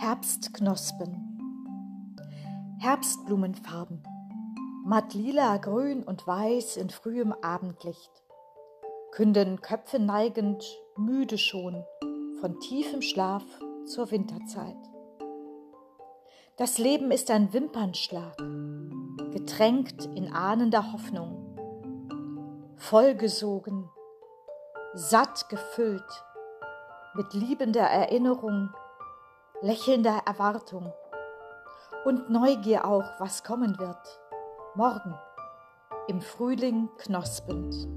Herbstknospen. Herbstblumenfarben. Matt lila, grün und weiß in frühem Abendlicht. Künden Köpfe neigend, müde schon, von tiefem Schlaf zur Winterzeit. Das Leben ist ein Wimpernschlag, getränkt in ahnender Hoffnung, vollgesogen, satt gefüllt, mit liebender Erinnerung lächelnder Erwartung und Neugier auch, was kommen wird, morgen, im Frühling knospend.